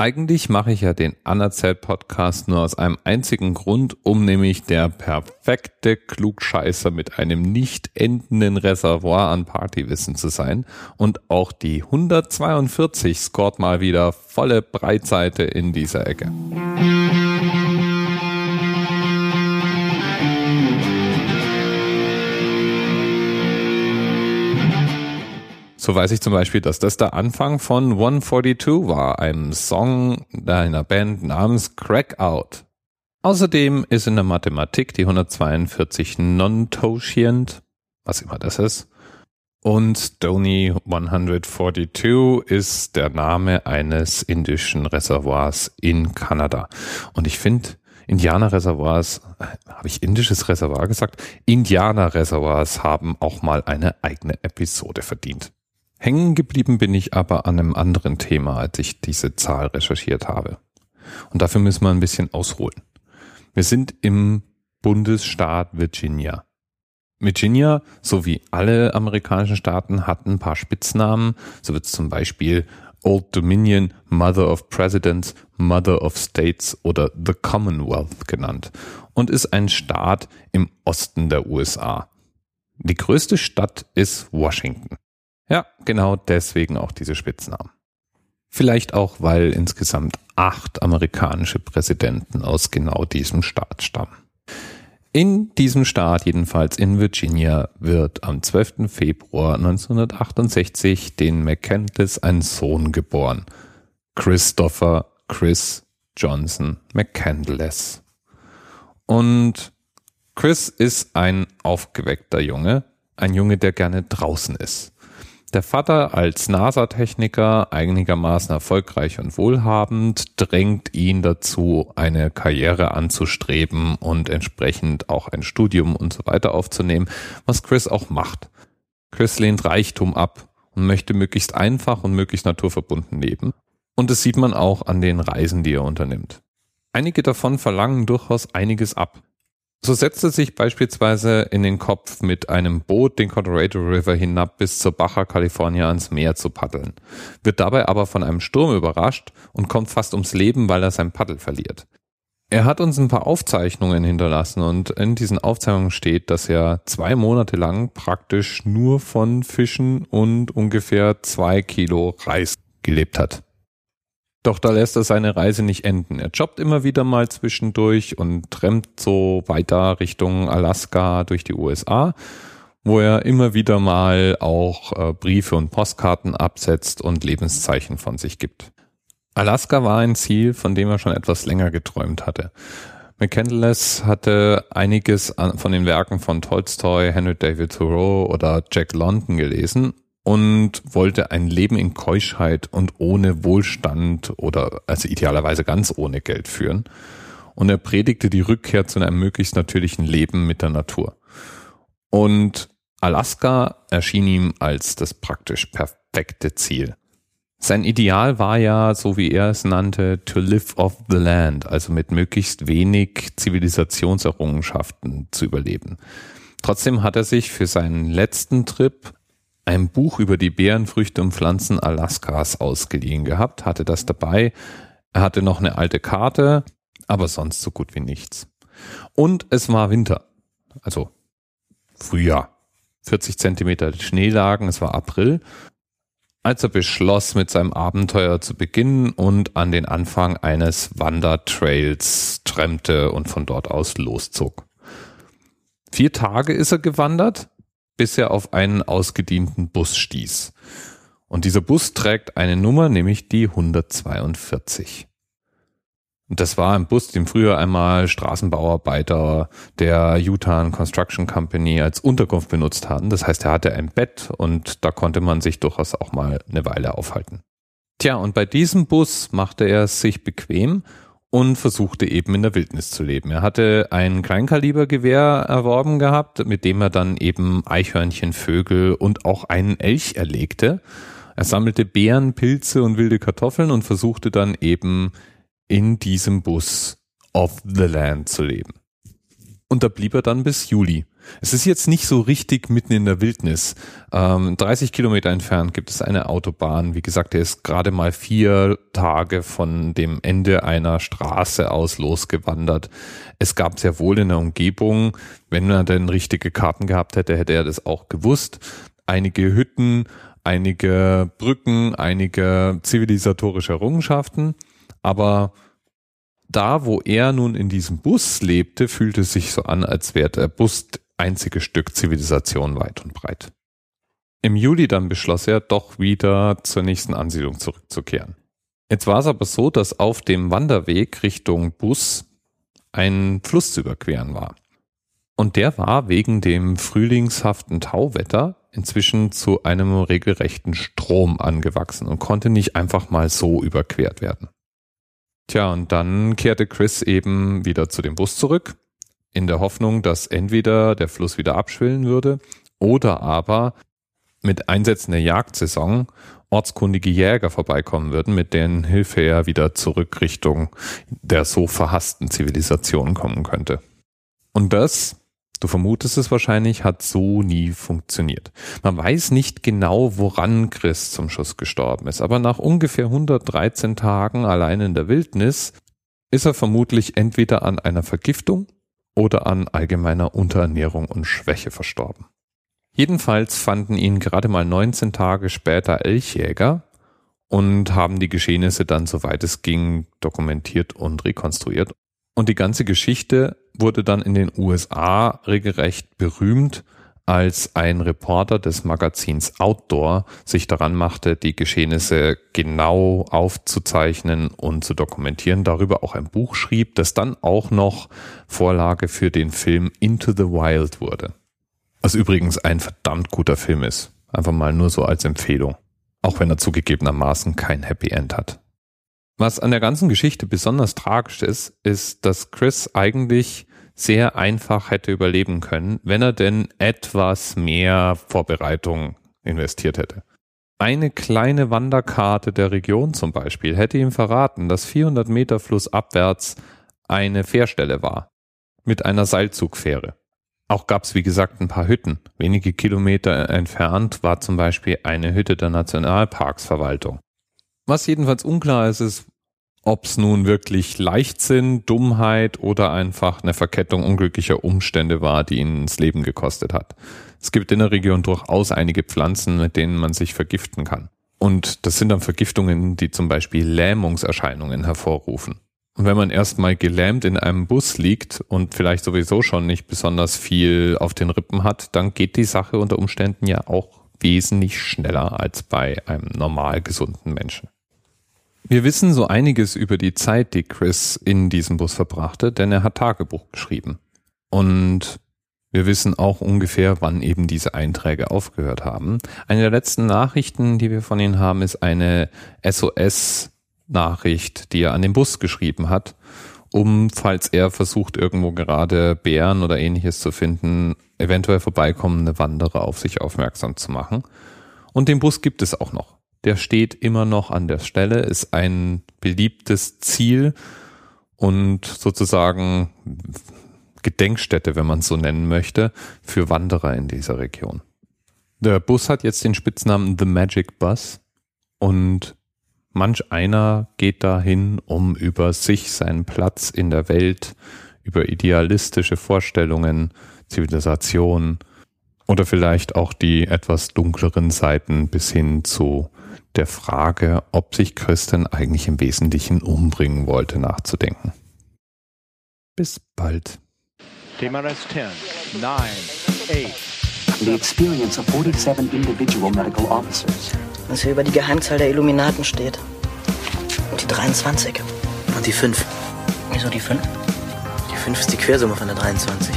Eigentlich mache ich ja den Anerzählt Podcast nur aus einem einzigen Grund, um nämlich der perfekte Klugscheißer mit einem nicht endenden Reservoir an Partywissen zu sein. Und auch die 142 scored mal wieder volle Breitseite in dieser Ecke. Weiß ich zum Beispiel, dass das der Anfang von 142 war, einem Song einer Band namens Crack Out. Außerdem ist in der Mathematik die 142 non-totient, was immer das ist. Und Stony 142 ist der Name eines indischen Reservoirs in Kanada. Und ich finde, Indianerreservoirs, äh, habe ich indisches Reservoir gesagt? Indianerreservoirs haben auch mal eine eigene Episode verdient. Hängen geblieben bin ich aber an einem anderen Thema, als ich diese Zahl recherchiert habe. Und dafür müssen wir ein bisschen ausholen. Wir sind im Bundesstaat Virginia. Virginia, so wie alle amerikanischen Staaten, hat ein paar Spitznamen. So wird es zum Beispiel Old Dominion, Mother of Presidents, Mother of States oder The Commonwealth genannt und ist ein Staat im Osten der USA. Die größte Stadt ist Washington. Ja, genau deswegen auch diese Spitznamen. Vielleicht auch, weil insgesamt acht amerikanische Präsidenten aus genau diesem Staat stammen. In diesem Staat, jedenfalls in Virginia, wird am 12. Februar 1968 den McCandless ein Sohn geboren. Christopher Chris Johnson McCandless. Und Chris ist ein aufgeweckter Junge, ein Junge, der gerne draußen ist. Der Vater als NASA-Techniker, einigermaßen erfolgreich und wohlhabend, drängt ihn dazu, eine Karriere anzustreben und entsprechend auch ein Studium und so weiter aufzunehmen, was Chris auch macht. Chris lehnt Reichtum ab und möchte möglichst einfach und möglichst naturverbunden leben. Und das sieht man auch an den Reisen, die er unternimmt. Einige davon verlangen durchaus einiges ab. So setzt er sich beispielsweise in den Kopf, mit einem Boot den Colorado River hinab bis zur Baja California ans Meer zu paddeln, wird dabei aber von einem Sturm überrascht und kommt fast ums Leben, weil er sein Paddel verliert. Er hat uns ein paar Aufzeichnungen hinterlassen und in diesen Aufzeichnungen steht, dass er zwei Monate lang praktisch nur von Fischen und ungefähr zwei Kilo Reis gelebt hat. Doch da lässt er seine Reise nicht enden. Er jobbt immer wieder mal zwischendurch und trampt so weiter Richtung Alaska durch die USA, wo er immer wieder mal auch äh, Briefe und Postkarten absetzt und Lebenszeichen von sich gibt. Alaska war ein Ziel, von dem er schon etwas länger geträumt hatte. McCandless hatte einiges von den Werken von Tolstoy, Henry David Thoreau oder Jack London gelesen und wollte ein Leben in Keuschheit und ohne Wohlstand oder also idealerweise ganz ohne Geld führen. Und er predigte die Rückkehr zu einem möglichst natürlichen Leben mit der Natur. Und Alaska erschien ihm als das praktisch perfekte Ziel. Sein Ideal war ja, so wie er es nannte, to live off the land, also mit möglichst wenig Zivilisationserrungenschaften zu überleben. Trotzdem hat er sich für seinen letzten Trip ein Buch über die Beeren, Früchte und Pflanzen Alaskas ausgeliehen gehabt, hatte das dabei. Er hatte noch eine alte Karte, aber sonst so gut wie nichts. Und es war Winter, also Frühjahr. 40 Zentimeter Schnee lagen, es war April, als er beschloss, mit seinem Abenteuer zu beginnen und an den Anfang eines Wandertrails trennte und von dort aus loszog. Vier Tage ist er gewandert, bis er auf einen ausgedienten Bus stieß. Und dieser Bus trägt eine Nummer, nämlich die 142. Und das war ein Bus, den früher einmal Straßenbauarbeiter der Utah Construction Company als Unterkunft benutzt hatten. Das heißt, er hatte ein Bett und da konnte man sich durchaus auch mal eine Weile aufhalten. Tja, und bei diesem Bus machte er es sich bequem und versuchte eben in der Wildnis zu leben. Er hatte ein Kleinkalibergewehr erworben gehabt, mit dem er dann eben Eichhörnchen, Vögel und auch einen Elch erlegte. Er sammelte Beeren, Pilze und wilde Kartoffeln und versuchte dann eben in diesem Bus off the land zu leben. Und da blieb er dann bis Juli. Es ist jetzt nicht so richtig mitten in der Wildnis. Ähm, 30 Kilometer entfernt gibt es eine Autobahn. Wie gesagt, er ist gerade mal vier Tage von dem Ende einer Straße aus losgewandert. Es gab sehr wohl in der Umgebung, wenn er denn richtige Karten gehabt hätte, hätte er das auch gewusst. Einige Hütten, einige Brücken, einige zivilisatorische Errungenschaften. Aber da, wo er nun in diesem Bus lebte, fühlte es sich so an, als wäre der Bus einzige Stück Zivilisation weit und breit. Im Juli dann beschloss er, doch wieder zur nächsten Ansiedlung zurückzukehren. Jetzt war es aber so, dass auf dem Wanderweg Richtung Bus ein Fluss zu überqueren war. Und der war wegen dem frühlingshaften Tauwetter inzwischen zu einem regelrechten Strom angewachsen und konnte nicht einfach mal so überquert werden. Tja, und dann kehrte Chris eben wieder zu dem Bus zurück, in der Hoffnung, dass entweder der Fluss wieder abschwillen würde oder aber mit Einsätzen der Jagdsaison ortskundige Jäger vorbeikommen würden, mit deren Hilfe er wieder zurück Richtung der so verhassten Zivilisation kommen könnte. Und das Du vermutest es wahrscheinlich, hat so nie funktioniert. Man weiß nicht genau, woran Chris zum Schuss gestorben ist, aber nach ungefähr 113 Tagen allein in der Wildnis ist er vermutlich entweder an einer Vergiftung oder an allgemeiner Unterernährung und Schwäche verstorben. Jedenfalls fanden ihn gerade mal 19 Tage später Elchjäger und haben die Geschehnisse dann, soweit es ging, dokumentiert und rekonstruiert. Und die ganze Geschichte wurde dann in den USA regelrecht berühmt, als ein Reporter des Magazins Outdoor sich daran machte, die Geschehnisse genau aufzuzeichnen und zu dokumentieren, darüber auch ein Buch schrieb, das dann auch noch Vorlage für den Film Into the Wild wurde. Was übrigens ein verdammt guter Film ist. Einfach mal nur so als Empfehlung. Auch wenn er zugegebenermaßen kein Happy End hat. Was an der ganzen Geschichte besonders tragisch ist, ist, dass Chris eigentlich sehr einfach hätte überleben können, wenn er denn etwas mehr Vorbereitung investiert hätte. Eine kleine Wanderkarte der Region zum Beispiel hätte ihm verraten, dass 400 Meter flussabwärts eine Fährstelle war mit einer Seilzugfähre. Auch gab es, wie gesagt, ein paar Hütten. Wenige Kilometer entfernt war zum Beispiel eine Hütte der Nationalparksverwaltung. Was jedenfalls unklar ist, ist, ob es nun wirklich Leichtsinn, Dummheit oder einfach eine Verkettung unglücklicher Umstände war, die ihn das Leben gekostet hat. Es gibt in der Region durchaus einige Pflanzen, mit denen man sich vergiften kann. Und das sind dann Vergiftungen, die zum Beispiel Lähmungserscheinungen hervorrufen. Und wenn man erstmal gelähmt in einem Bus liegt und vielleicht sowieso schon nicht besonders viel auf den Rippen hat, dann geht die Sache unter Umständen ja auch wesentlich schneller als bei einem normal gesunden Menschen. Wir wissen so einiges über die Zeit, die Chris in diesem Bus verbrachte, denn er hat Tagebuch geschrieben. Und wir wissen auch ungefähr, wann eben diese Einträge aufgehört haben. Eine der letzten Nachrichten, die wir von ihm haben, ist eine SOS-Nachricht, die er an den Bus geschrieben hat, um, falls er versucht, irgendwo gerade Bären oder ähnliches zu finden, eventuell vorbeikommende Wanderer auf sich aufmerksam zu machen. Und den Bus gibt es auch noch der steht immer noch an der Stelle, ist ein beliebtes Ziel und sozusagen Gedenkstätte, wenn man es so nennen möchte, für Wanderer in dieser Region. Der Bus hat jetzt den Spitznamen The Magic Bus und manch einer geht dahin, um über sich, seinen Platz in der Welt, über idealistische Vorstellungen, Zivilisation oder vielleicht auch die etwas dunkleren Seiten bis hin zu der Frage, ob sich Christen eigentlich im Wesentlichen umbringen wollte, nachzudenken. Bis bald. TMRS 10, 9, 8. The experience of 47 individual medical officers. Was hier über die Geheimzahl der Illuminaten steht. Und die 23. Und die 5. Wieso die 5? Die 5 ist die Quersumme von der 23.